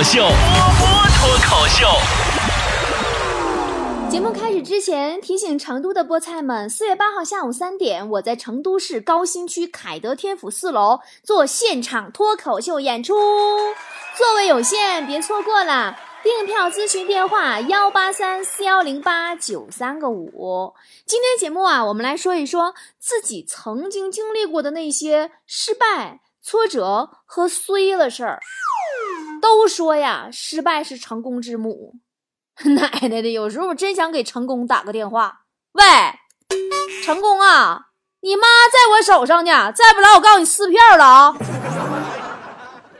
口秀，波波脱口秀。节目开始之前，提醒成都的菠菜们，四月八号下午三点，我在成都市高新区凯德天府四楼做现场脱口秀演出，座位有限，别错过了。订票咨询电话：幺八三四幺零八九三个五。今天节目啊，我们来说一说自己曾经经历过的那些失败、挫折和衰的事儿。都说呀，失败是成功之母。奶奶的，有时候我真想给成功打个电话。喂，成功啊，你妈在我手上呢，再不来我告诉你撕票了啊！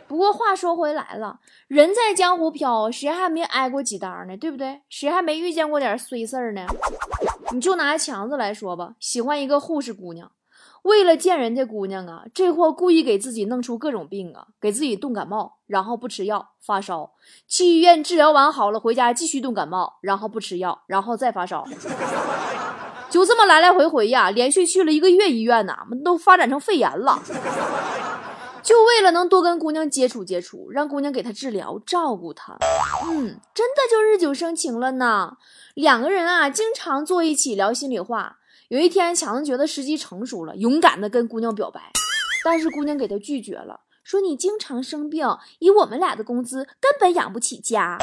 不过话说回来了，人在江湖飘，谁还没挨过几刀呢？对不对？谁还没遇见过点衰事儿呢？你就拿强子来说吧，喜欢一个护士姑娘，为了见人家姑娘啊，这货故意给自己弄出各种病啊，给自己冻感冒，然后不吃药发烧，去医院治疗完好了，回家继续冻感冒，然后不吃药，然后再发烧，就这么来来回回呀，连续去了一个月医院呐，都发展成肺炎了。就为了能多跟姑娘接触接触，让姑娘给他治疗，照顾他，嗯，真的就日久生情了呢。两个人啊，经常坐一起聊心里话。有一天，强子觉得时机成熟了，勇敢的跟姑娘表白，但是姑娘给他拒绝了，说你经常生病，以我们俩的工资根本养不起家。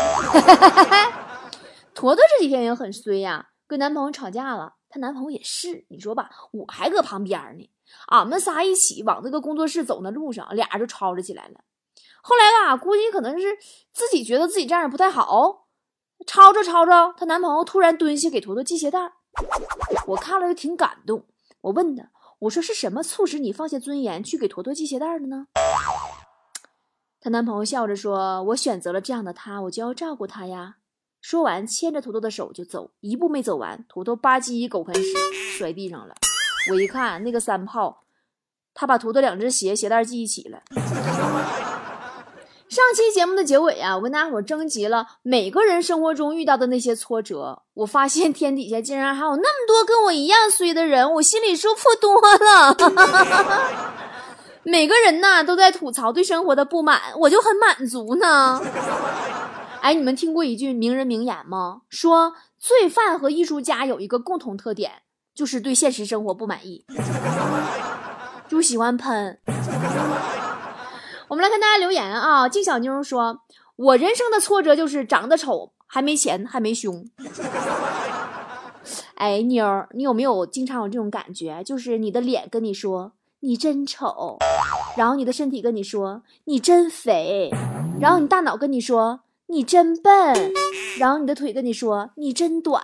坨坨这几天也很衰呀，跟男朋友吵架了，她男朋友也是，你说吧，我还搁旁边呢。俺们仨一起往这个工作室走那路上，俩人就吵吵起来了。后来吧，估计可能是自己觉得自己这样不太好，吵着吵着，她男朋友突然蹲下给坨坨系鞋带。我看了就挺感动，我问他，我说是什么促使你放下尊严去给坨坨系鞋带的呢？她男朋友笑着说：“我选择了这样的他，我就要照顾他呀。”说完，牵着坨坨的手就走，一步没走完，坨坨吧唧一狗啃屎摔地上了。我一看那个三炮，他把图的两只鞋鞋带系一起了。上期节目的结尾啊，我跟大家伙征集了每个人生活中遇到的那些挫折，我发现天底下竟然还有那么多跟我一样衰的人，我心里舒服多了。每个人呐都在吐槽对生活的不满，我就很满足呢。哎，你们听过一句名人名言吗？说罪犯和艺术家有一个共同特点。就是对现实生活不满意，就喜欢喷。我们来看大家留言啊，静小妞说：“我人生的挫折就是长得丑，还没钱，还没胸。”哎，妞儿，你有没有经常有这种感觉？就是你的脸跟你说你真丑，然后你的身体跟你说你真肥，然后你大脑跟你说你真笨，然后你的腿跟你说你真短。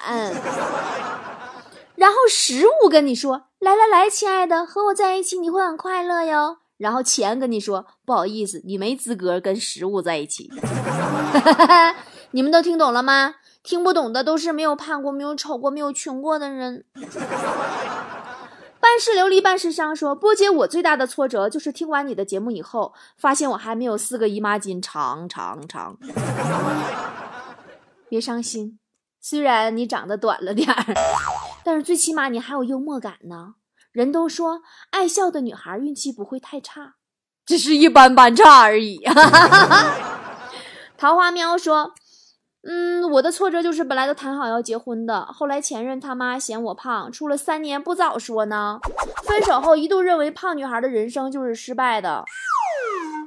然后食物跟你说：“来来来，亲爱的，和我在一起你会很快乐哟。”然后钱跟你说：“不好意思，你没资格跟食物在一起。”你们都听懂了吗？听不懂的都是没有胖过、没有丑过、没有穷过的人。半世流离半世伤说：“波姐，我最大的挫折就是听完你的节目以后，发现我还没有四个姨妈巾长长长。”别伤心，虽然你长得短了点儿。但是最起码你还有幽默感呢。人都说爱笑的女孩运气不会太差，只是一般般差而已。桃花喵说：“嗯，我的挫折就是本来都谈好要结婚的，后来前任他妈嫌我胖，处了三年不早说呢。分手后一度认为胖女孩的人生就是失败的。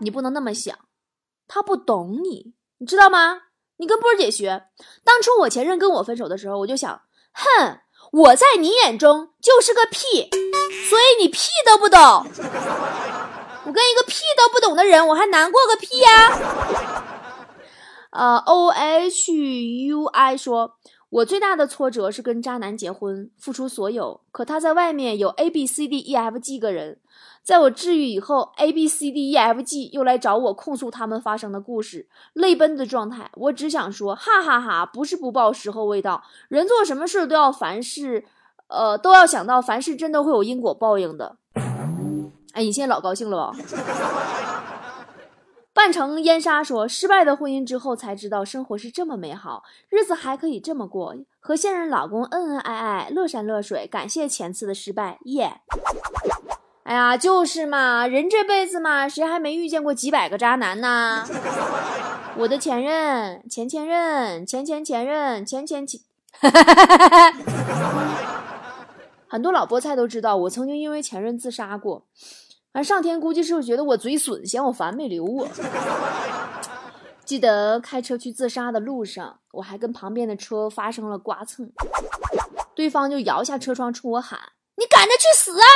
你不能那么想，他不懂你，你知道吗？你跟波儿姐学。当初我前任跟我分手的时候，我就想，哼。”我在你眼中就是个屁，所以你屁都不懂。我跟一个屁都不懂的人，我还难过个屁呀！呃，O H U I 说，我最大的挫折是跟渣男结婚，付出所有，可他在外面有 A B C D E F G 个人。在我治愈以后，A B C D E F G 又来找我控诉他们发生的故事，泪奔的状态。我只想说，哈哈哈，不是不报，时候未到。人做什么事都要凡事，呃，都要想到凡事真的会有因果报应的。哎，你现在老高兴了吧？半城烟沙说，失败的婚姻之后才知道生活是这么美好，日子还可以这么过，和现任老公恩恩爱爱，乐山乐水。感谢前次的失败，耶。哎呀，就是嘛，人这辈子嘛，谁还没遇见过几百个渣男呢？我的前任、前前任、前前前任、前前前，很多老菠菜都知道，我曾经因为前任自杀过。而，上天估计是不是觉得我嘴损，嫌我烦没留我？记得开车去自杀的路上，我还跟旁边的车发生了刮蹭，对方就摇下车窗冲我喊：“你赶着去死啊！”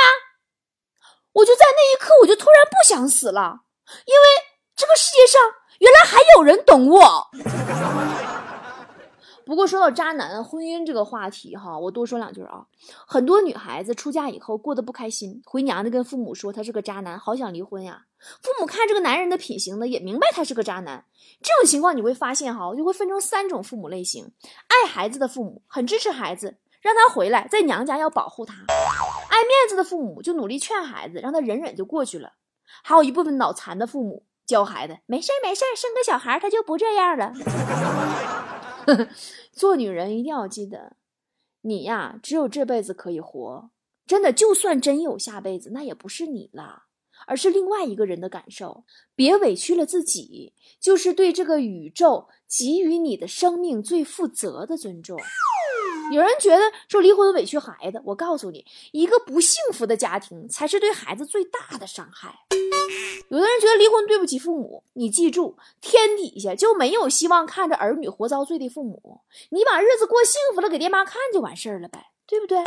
我就在那一刻，我就突然不想死了，因为这个世界上原来还有人懂我。不过说到渣男婚姻这个话题哈，我多说两句啊。很多女孩子出嫁以后过得不开心，回娘家跟父母说他是个渣男，好想离婚呀。父母看这个男人的品行呢，也明白他是个渣男。这种情况你会发现哈，就会分成三种父母类型：爱孩子的父母很支持孩子，让他回来，在娘家要保护他；爱面子的父母就努力劝孩子，让他忍忍就过去了；还有一部分脑残的父母教孩子没事没事生个小孩他就不这样了。做女人一定要记得，你呀，只有这辈子可以活。真的，就算真有下辈子，那也不是你了，而是另外一个人的感受。别委屈了自己，就是对这个宇宙给予你的生命最负责的尊重。有人觉得说离婚委屈孩子，我告诉你，一个不幸福的家庭才是对孩子最大的伤害。有的人觉得离婚对不起父母，你记住，天底下就没有希望看着儿女活遭罪的父母。你把日子过幸福了，给爹妈看就完事儿了呗，对不对？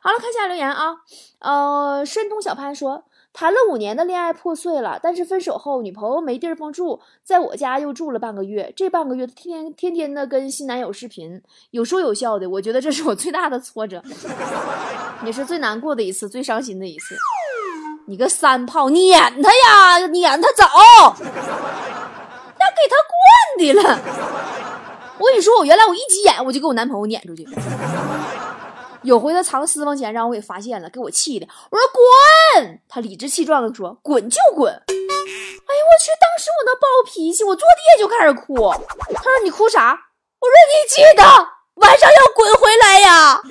好了，看下留言啊，呃，申通小潘说。谈了五年的恋爱破碎了，但是分手后女朋友没地方住，在我家又住了半个月。这半个月天天天天的跟新男友视频，有说有笑的。我觉得这是我最大的挫折，也是最难过的一次，最伤心的一次。你个三炮，撵他呀，撵他走，那给他惯的了。我跟你说，我原来我一急眼，我就给我男朋友撵出去。有回他藏私房钱，让我给发现了，给我气的。我说滚，他理直气壮的说滚就滚。哎呀，我去！当时我那暴脾气，我坐地下就开始哭。他说你哭啥？我说你记得晚上要滚回来呀。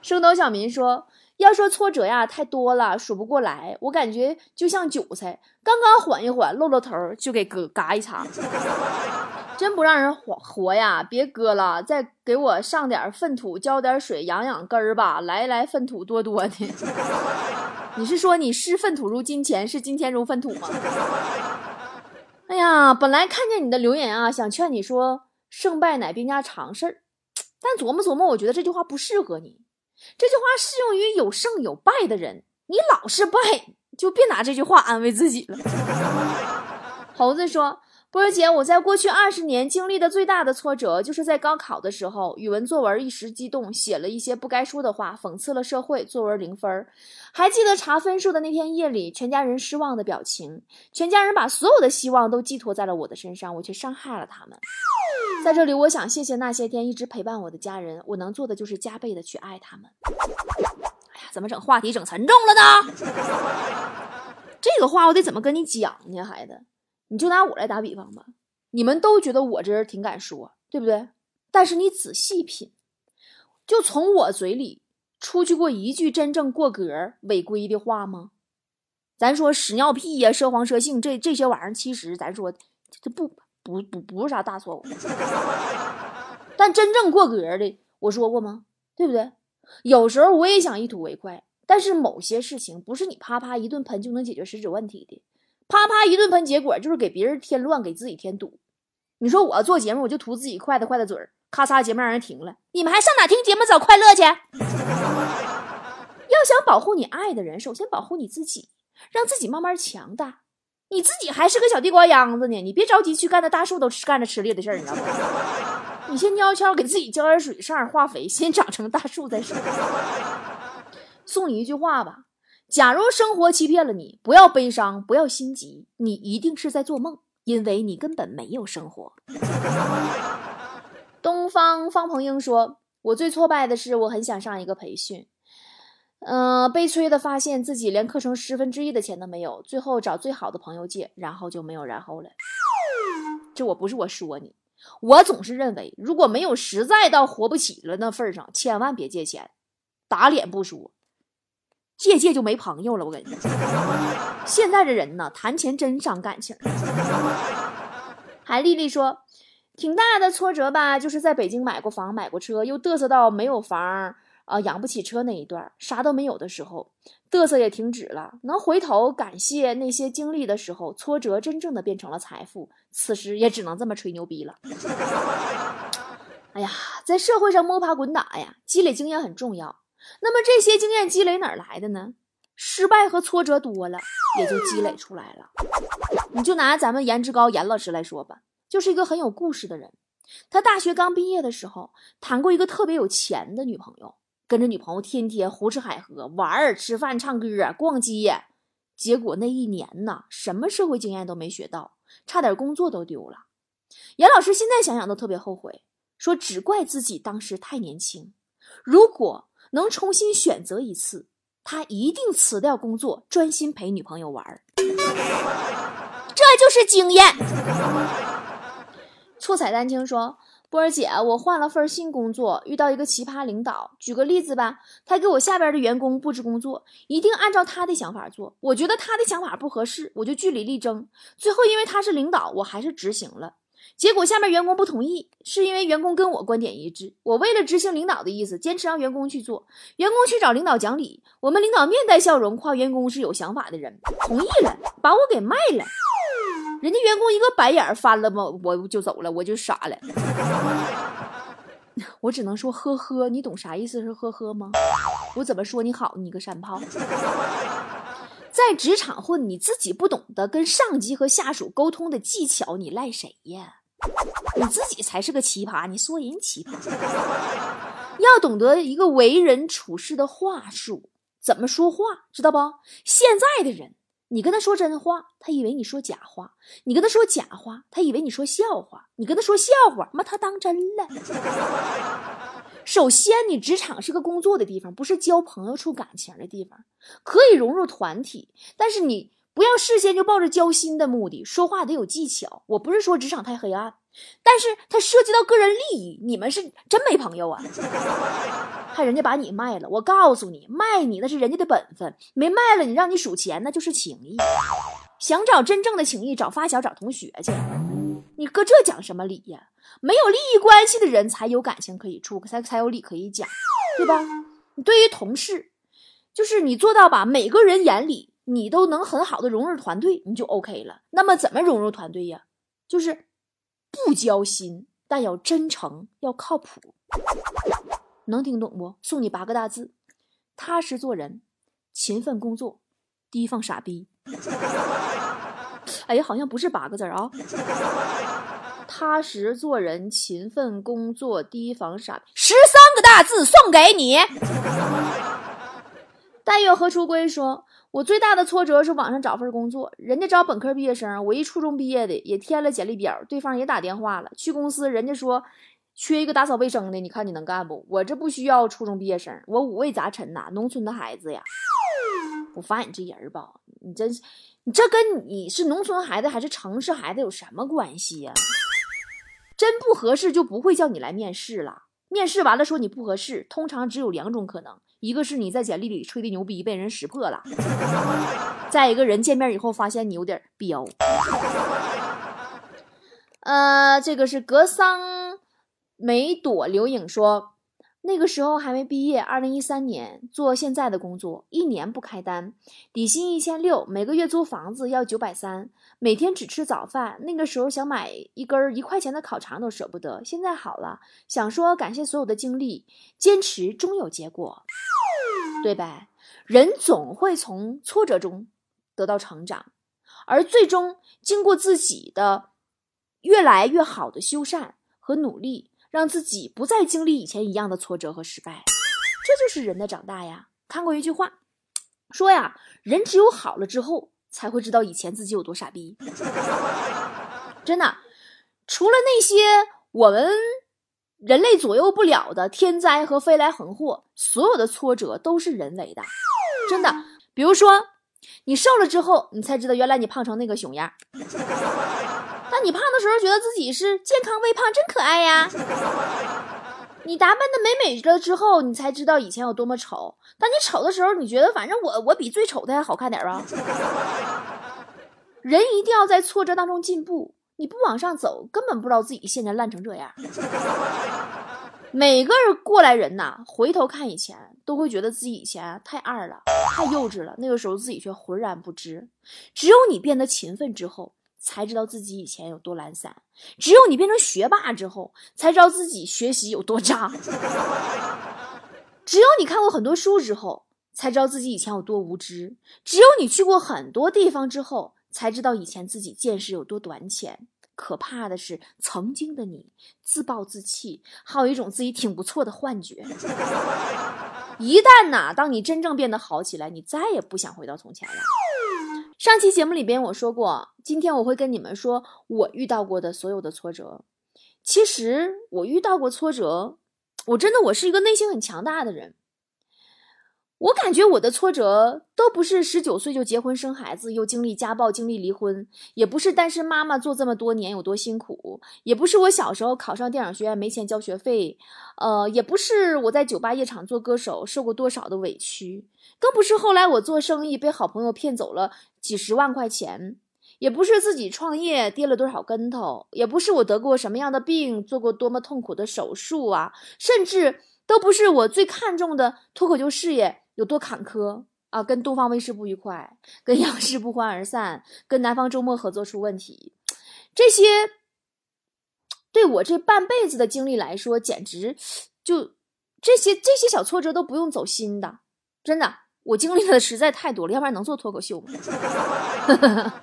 升斗小民说。要说挫折呀，太多了，数不过来。我感觉就像韭菜，刚刚缓一缓，露露头就给割嘎一茬，真不让人活活呀！别割了，再给我上点粪土，浇点水，养养根儿吧。来来，粪土多多的。你是说你视粪土如金钱，视金钱如粪土吗？哎呀，本来看见你的留言啊，想劝你说胜败乃兵家常事儿，但琢磨琢磨，我觉得这句话不适合你。这句话适用于有胜有败的人，你老是败，就别拿这句话安慰自己了。猴子说：“波姐，我在过去二十年经历的最大的挫折，就是在高考的时候，语文作文一时激动，写了一些不该说的话，讽刺了社会，作文零分。还记得查分数的那天夜里，全家人失望的表情，全家人把所有的希望都寄托在了我的身上，我却伤害了他们。”在这里，我想谢谢那些天一直陪伴我的家人。我能做的就是加倍的去爱他们。哎呀，怎么整话题整沉重了呢？这个话我得怎么跟你讲呢，孩子？你就拿我来打比方吧。你们都觉得我这人挺敢说，对不对？但是你仔细品，就从我嘴里出去过一句真正过格违规的话吗？咱说屎尿屁呀、涉黄涉性这这些玩意儿，其实咱说这不。不不不是啥大错误，但真正过格的，我说过吗？对不对？有时候我也想一吐为快，但是某些事情不是你啪啪一顿喷就能解决实质问题的，啪啪一顿喷，结果就是给别人添乱，给自己添堵。你说我做节目，我就图自己快的快的嘴儿，咔嚓节目让人停了，你们还上哪听节目找快乐去？要想保护你爱的人，首先保护你自己，让自己慢慢强大。你自己还是个小地瓜秧子呢，你别着急去干那大树都吃干着吃力的事儿，你知道吗？你先悄悄给自己浇点水，上点化肥，先长成大树再说。送你一句话吧：假如生活欺骗了你，不要悲伤，不要心急，你一定是在做梦，因为你根本没有生活。东方方鹏英说：“我最挫败的是，我很想上一个培训。”嗯，悲催的发现自己连课程十分之一的钱都没有，最后找最好的朋友借，然后就没有然后了。这我不是我说你，我总是认为，如果没有实在到活不起了那份上，千万别借钱，打脸不说，借借就没朋友了。我跟你说，现在的人呢，谈钱真伤感情。韩丽丽说，挺大的挫折吧，就是在北京买过房、买过车，又嘚瑟到没有房啊，养不起车那一段，啥都没有的时候，嘚瑟也停止了。能回头感谢那些经历的时候，挫折真正的变成了财富。此时也只能这么吹牛逼了。哎呀，在社会上摸爬滚打呀，积累经验很重要。那么这些经验积累哪来的呢？失败和挫折多了，也就积累出来了。你就拿咱们颜值高严老师来说吧，就是一个很有故事的人。他大学刚毕业的时候，谈过一个特别有钱的女朋友，跟着女朋友天天胡吃海喝、玩儿、吃饭、唱歌、逛街。结果那一年呢，什么社会经验都没学到，差点工作都丢了。严老师现在想想都特别后悔，说只怪自己当时太年轻。如果能重新选择一次，他一定辞掉工作，专心陪女朋友玩儿。这就是经验。错彩丹青说：“波儿姐，我换了份新工作，遇到一个奇葩领导。举个例子吧，他给我下边的员工布置工作，一定按照他的想法做。我觉得他的想法不合适，我就据理力争。最后因为他是领导，我还是执行了。”结果下面员工不同意，是因为员工跟我观点一致。我为了执行领导的意思，坚持让员工去做。员工去找领导讲理，我们领导面带笑容，夸员工是有想法的人，同意了，把我给卖了。人家员工一个白眼翻了吧，我就走了，我就傻了。我只能说呵呵，你懂啥意思是呵呵吗？我怎么说你好？你个山炮！在职场混，你自己不懂得跟上级和下属沟通的技巧，你赖谁呀？你自己才是个奇葩，你说人奇葩？要懂得一个为人处事的话术，怎么说话，知道不？现在的人，你跟他说真话，他以为你说假话；你跟他说假话，他以为你说笑话；你跟他说笑话，妈他当真了。首先，你职场是个工作的地方，不是交朋友、处感情的地方，可以融入团体，但是你不要事先就抱着交心的目的，说话得有技巧。我不是说职场太黑暗，但是它涉及到个人利益，你们是真没朋友啊！看人家把你卖了，我告诉你，卖你那是人家的本分，没卖了你让你数钱，那就是情谊。想找真正的情谊，找发小，找同学去。你搁这讲什么理呀？没有利益关系的人才有感情可以处，才才有理可以讲，对吧？你对于同事，就是你做到把每个人眼里你都能很好的融入团队，你就 OK 了。那么怎么融入团队呀？就是不交心，但要真诚，要靠谱。能听懂不？送你八个大字：踏实做人，勤奋工作，提防傻逼。哎，好像不是八个字啊！踏实做人，勤奋工作，提防傻。十三个大字送给你。但愿何初归说：“我最大的挫折是网上找份工作，人家招本科毕业生，我一初中毕业的，也填了简历表，对方也打电话了。去公司，人家说缺一个打扫卫生的，你看你能干不？我这不需要初中毕业生，我五味杂陈呐，农村的孩子呀。我发现你这人吧，你真是。”你这跟你是农村孩子还是城市孩子有什么关系呀？真不合适就不会叫你来面试了。面试完了说你不合适，通常只有两种可能：一个是你在简历里吹的牛逼被人识破了；再一个人见面以后发现你有点彪。呃，这个是格桑梅朵刘影说。那个时候还没毕业，二零一三年做现在的工作，一年不开单，底薪一千六，每个月租房子要九百三，每天只吃早饭。那个时候想买一根一块钱的烤肠都舍不得。现在好了，想说感谢所有的经历，坚持终有结果，对呗？人总会从挫折中得到成长，而最终经过自己的越来越好的修缮和努力。让自己不再经历以前一样的挫折和失败，这就是人的长大呀。看过一句话，说呀，人只有好了之后，才会知道以前自己有多傻逼。真的，除了那些我们人类左右不了的天灾和飞来横祸，所有的挫折都是人为的。真的，比如说你瘦了之后，你才知道原来你胖成那个熊样。当你胖的时候，觉得自己是健康微胖，真可爱呀。你打扮的美美了之后，你才知道以前有多么丑。当你丑的时候，你觉得反正我我比最丑的还好看点吧？人一定要在挫折当中进步，你不往上走，根本不知道自己现在烂成这样。每个人过来人呐，回头看以前，都会觉得自己以前太二了，太幼稚了。那个时候自己却浑然不知。只有你变得勤奋之后。才知道自己以前有多懒散，只有你变成学霸之后，才知道自己学习有多渣。只有你看过很多书之后，才知道自己以前有多无知。只有你去过很多地方之后，才知道以前自己见识有多短浅。可怕的是，曾经的你自暴自弃，还有一种自己挺不错的幻觉。一旦呐，当你真正变得好起来，你再也不想回到从前了。上期节目里边我说过，今天我会跟你们说我遇到过的所有的挫折。其实我遇到过挫折，我真的我是一个内心很强大的人。我感觉我的挫折都不是十九岁就结婚生孩子，又经历家暴、经历离婚，也不是单身妈妈做这么多年有多辛苦，也不是我小时候考上电影学院没钱交学费，呃，也不是我在酒吧夜场做歌手受过多少的委屈，更不是后来我做生意被好朋友骗走了几十万块钱，也不是自己创业跌了多少跟头，也不是我得过什么样的病，做过多么痛苦的手术啊，甚至都不是我最看重的脱口秀事业。有多坎坷啊！跟东方卫视不愉快，跟央视不欢而散，跟南方周末合作出问题，这些对我这半辈子的经历来说，简直就这些这些小挫折都不用走心的，真的，我经历的实在太多了，要不然能做脱口秀吗？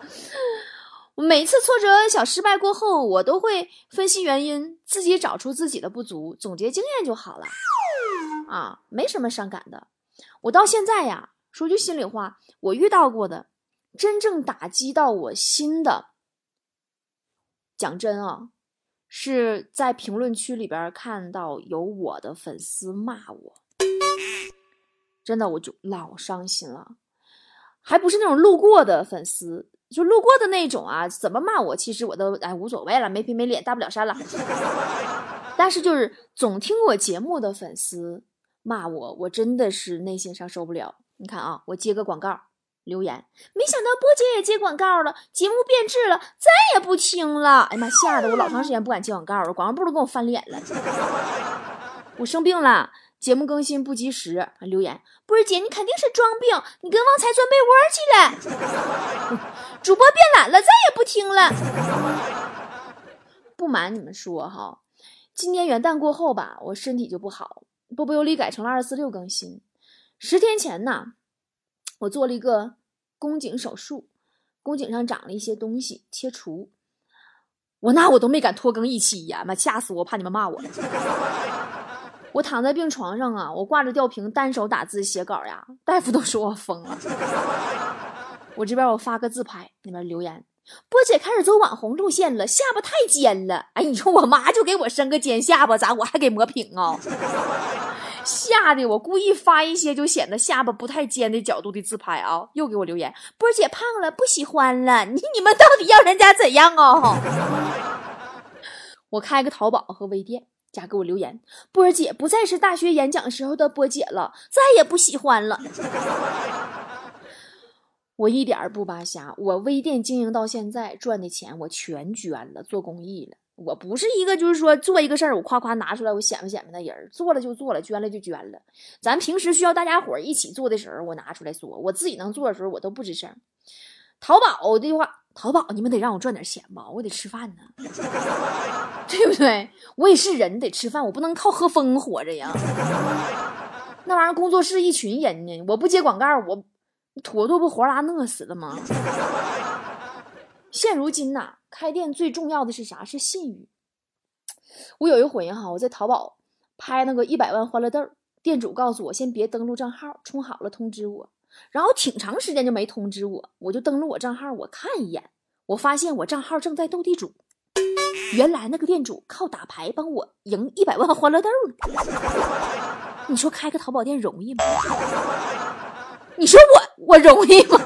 每次挫折、小失败过后，我都会分析原因，自己找出自己的不足，总结经验就好了啊，没什么伤感的。我到现在呀，说句心里话，我遇到过的真正打击到我心的，讲真啊，是在评论区里边看到有我的粉丝骂我，真的我就老伤心了。还不是那种路过的粉丝，就路过的那种啊，怎么骂我，其实我都哎无所谓了，没皮没脸，大不了删了。但是就是总听我节目的粉丝。骂我，我真的是内心上受不了。你看啊，我接个广告留言，没想到波姐也接广告了，节目变质了，再也不听了。哎呀妈，吓得我老长时间不敢接广告了，广告部都跟我翻脸了。我生病了，节目更新不及时。留言，波姐你肯定是装病，你跟旺财钻被窝去了。主播变懒了，再也不听了。不瞒你们说哈，今年元旦过后吧，我身体就不好。波波有理改成了二四六更新。十天前呢，我做了一个宫颈手术，宫颈上长了一些东西，切除。我那我都没敢拖更一期呀，妈吓死我，怕你们骂我。我躺在病床上啊，我挂着吊瓶，单手打字写稿呀，大夫都说我疯了。我这边我发个自拍，那边留言。波姐开始走网红路线了，下巴太尖了。哎，你说我妈就给我生个尖下巴，咋我还给磨平啊？吓得我故意发一些就显得下巴不太尖的角度的自拍啊！又给我留言，波姐胖了，不喜欢了。你你们到底要人家怎样哦？我开个淘宝和微店，加给我留言，波儿姐不再是大学演讲时候的波姐了，再也不喜欢了。我一点儿不扒瞎，我微店经营到现在赚的钱我全捐了，做公益了。我不是一个就是说做一个事儿我夸夸拿出来我显摆显摆的人，做了就做了，捐了就捐了。咱平时需要大家伙儿一起做的时候，我拿出来说；我自己能做的时候，我都不吱声。淘宝的话，淘宝你们得让我赚点钱吧，我得吃饭呢，对不对？我也是人，得吃饭，我不能靠喝风活着呀。那玩意儿工作室一群人呢，我不接广告我。坨坨不活拉饿死了吗？现如今呐，开店最重要的是啥？是信誉。我有一回哈，我在淘宝拍那个一百万欢乐豆，店主告诉我先别登录账号，充好了通知我。然后挺长时间就没通知我，我就登录我账号，我看一眼，我发现我账号正在斗地主。原来那个店主靠打牌帮我赢一百万欢乐豆你说开个淘宝店容易吗？你说我我容易吗？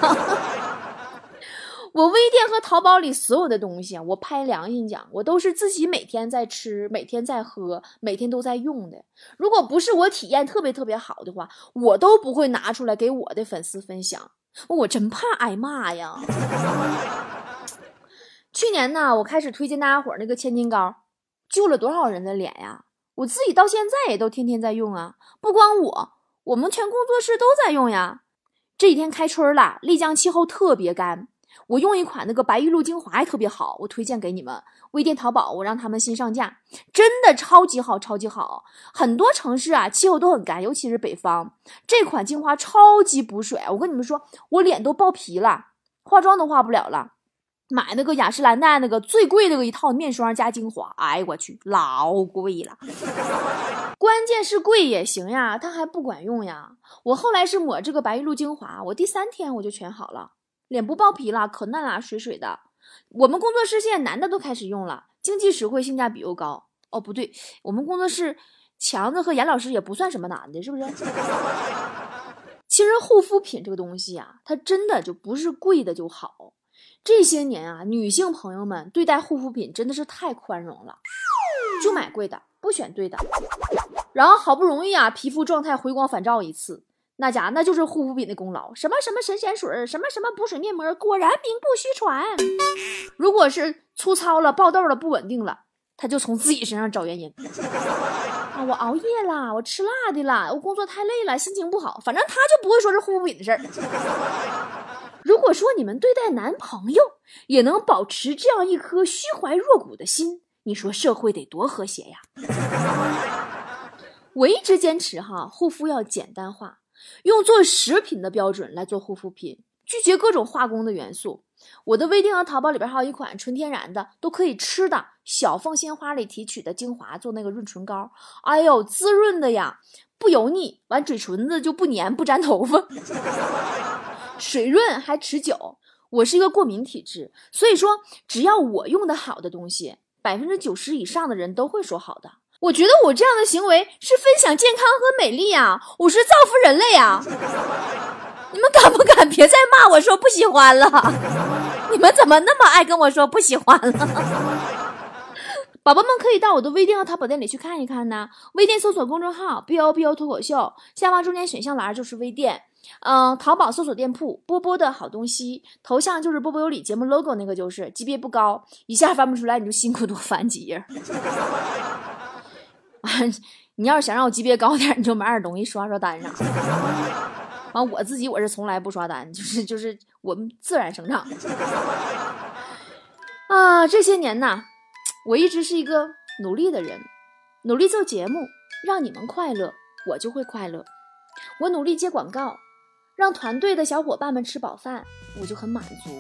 我微店和淘宝里所有的东西啊，我拍良心讲，我都是自己每天在吃，每天在喝，每天都在用的。如果不是我体验特别特别好的话，我都不会拿出来给我的粉丝分享。我真怕挨骂呀！去年呢，我开始推荐大家伙那个千金膏，救了多少人的脸呀！我自己到现在也都天天在用啊，不光我，我们全工作室都在用呀。这几天开春了，丽江气候特别干。我用一款那个白玉露精华也特别好，我推荐给你们。微店淘宝我让他们新上架，真的超级好，超级好。很多城市啊气候都很干，尤其是北方，这款精华超级补水。我跟你们说，我脸都爆皮了，化妆都化不了了。买那个雅诗兰黛那个最贵那个一套面霜加精华，哎我去，老贵了。关键是贵也行呀，它还不管用呀。我后来是抹这个白玉露精华，我第三天我就全好了。脸不爆皮了，可嫩了，水水的。我们工作室现在男的都开始用了，经济实惠，性价比又高。哦，不对，我们工作室强子和严老师也不算什么男的，是不是？其实护肤品这个东西啊，它真的就不是贵的就好。这些年啊，女性朋友们对待护肤品真的是太宽容了，就买贵的，不选对的。然后好不容易啊，皮肤状态回光返照一次。那家那就是护肤品的功劳，什么什么神仙水，什么什么补水面膜，果然名不虚传。如果是粗糙了、爆痘了、不稳定了，他就从自己身上找原因。啊，我熬夜了，我吃辣的了，我工作太累了，心情不好，反正他就不会说是护肤品的事儿。如果说你们对待男朋友也能保持这样一颗虚怀若谷的心，你说社会得多和谐呀？我一直坚持哈，护肤要简单化。用做食品的标准来做护肤品，拒绝各种化工的元素。我的微店和淘宝里边还有一款纯天然的，都可以吃的小凤仙花里提取的精华做那个润唇膏，哎呦，滋润的呀，不油腻，完嘴唇子就不粘不粘头发，水润还持久。我是一个过敏体质，所以说只要我用的好的东西，百分之九十以上的人都会说好的。我觉得我这样的行为是分享健康和美丽呀，我是造福人类呀！你们敢不敢别再骂我说不喜欢了？你们怎么那么爱跟我说不喜欢了？宝宝们可以到我的微店和淘宝店里去看一看呢。微店搜索公众号 “b o b o 脱口秀”，下方中间选项栏就是微店。嗯，淘宝搜索店铺“波波的好东西”，头像就是波波有理节目 logo 那个就是级别不高，一下翻不出来你就辛苦多翻几页。啊你要是想让我级别高点，你就买点东西刷刷单上。完，我自己我是从来不刷单，就是就是我们自然生长。啊，这些年呐，我一直是一个努力的人，努力做节目，让你们快乐，我就会快乐。我努力接广告，让团队的小伙伴们吃饱饭，我就很满足。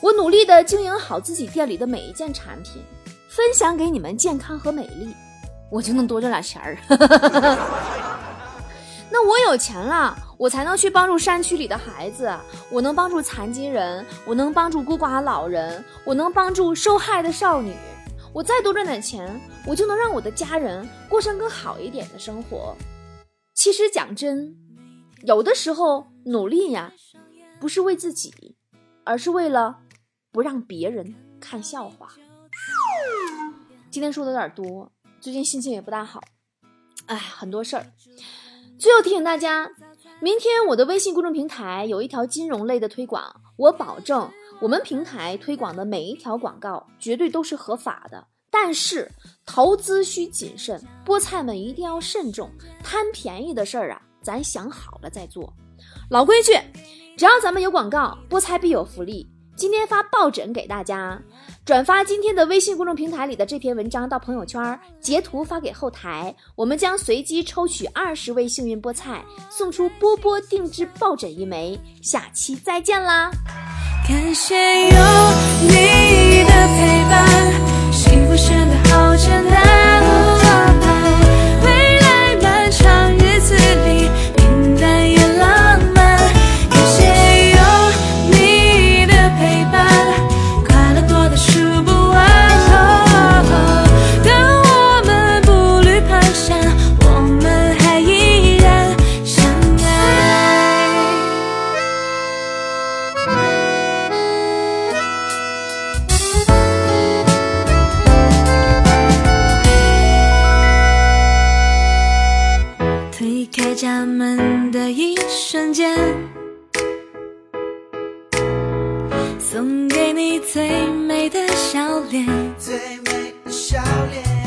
我努力的经营好自己店里的每一件产品，分享给你们健康和美丽。我就能多挣点钱儿。那我有钱了，我才能去帮助山区里的孩子，我能帮助残疾人，我能帮助孤寡老人，我能帮助受害的少女。我再多赚点钱，我就能让我的家人过上更好一点的生活。其实讲真，有的时候努力呀，不是为自己，而是为了不让别人看笑话。今天说的有点多。最近心情也不大好，哎，很多事儿。最后提醒大家，明天我的微信公众平台有一条金融类的推广，我保证我们平台推广的每一条广告绝对都是合法的。但是投资需谨慎，菠菜们一定要慎重，贪便宜的事儿啊，咱想好了再做。老规矩，只要咱们有广告，菠菜必有福利。今天发抱枕给大家，转发今天的微信公众平台里的这篇文章到朋友圈，截图发给后台，我们将随机抽取二十位幸运菠菜，送出波波定制抱枕一枚。下期再见啦！感谢有你的陪伴，幸福真的好简单。推开家门的一瞬间送给你最美的笑脸。最美的笑脸。